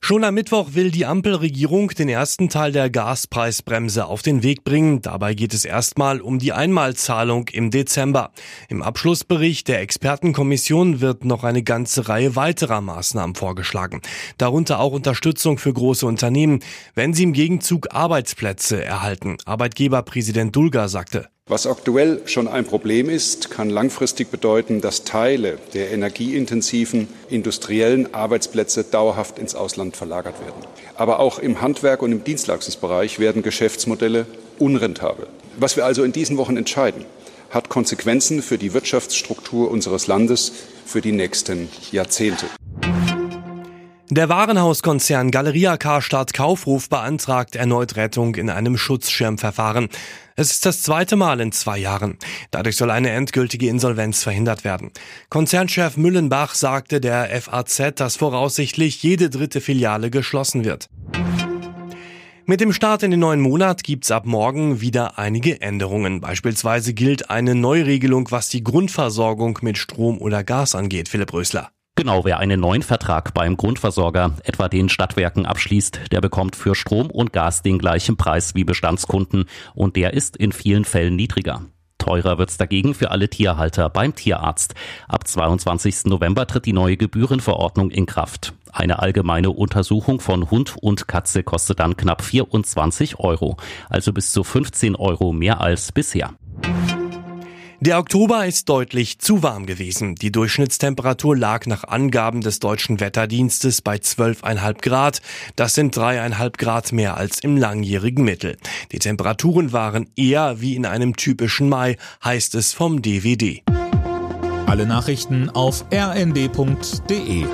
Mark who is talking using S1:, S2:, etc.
S1: Schon am Mittwoch will die Ampelregierung den ersten Teil der Gaspreisbremse auf den Weg bringen. Dabei geht es erstmal um die Einmalzahlung im Dezember. Im Abschlussbericht der Expertenkommission wird noch eine ganze Reihe weiterer Maßnahmen vorgeschlagen. Darunter auch Unterstützung für große Unternehmen, wenn sie im Gegenzug Arbeitsplätze erhalten. Arbeitgeberpräsident Dulger sagte.
S2: Was aktuell schon ein Problem ist, kann langfristig bedeuten, dass Teile der energieintensiven industriellen Arbeitsplätze dauerhaft ins Ausland verlagert werden. Aber auch im Handwerk und im Dienstleistungsbereich werden Geschäftsmodelle unrentabel. Was wir also in diesen Wochen entscheiden, hat Konsequenzen für die Wirtschaftsstruktur unseres Landes für die nächsten Jahrzehnte.
S1: Der Warenhauskonzern Galeria Karstadt Kaufruf beantragt erneut Rettung in einem Schutzschirmverfahren. Es ist das zweite Mal in zwei Jahren. Dadurch soll eine endgültige Insolvenz verhindert werden. Konzernchef Müllenbach sagte der FAZ, dass voraussichtlich jede dritte Filiale geschlossen wird. Mit dem Start in den neuen Monat gibt's ab morgen wieder einige Änderungen. Beispielsweise gilt eine Neuregelung, was die Grundversorgung mit Strom oder Gas angeht. Philipp Rösler.
S3: Genau, wer einen neuen Vertrag beim Grundversorger, etwa den Stadtwerken, abschließt, der bekommt für Strom und Gas den gleichen Preis wie Bestandskunden und der ist in vielen Fällen niedriger. Teurer wird's dagegen für alle Tierhalter beim Tierarzt. Ab 22. November tritt die neue Gebührenverordnung in Kraft. Eine allgemeine Untersuchung von Hund und Katze kostet dann knapp 24 Euro, also bis zu 15 Euro mehr als bisher.
S1: Der Oktober ist deutlich zu warm gewesen. Die Durchschnittstemperatur lag nach Angaben des deutschen Wetterdienstes bei 12,5 Grad. Das sind dreieinhalb Grad mehr als im langjährigen Mittel. Die Temperaturen waren eher wie in einem typischen Mai, heißt es vom DWD.
S4: Alle Nachrichten auf rnd.de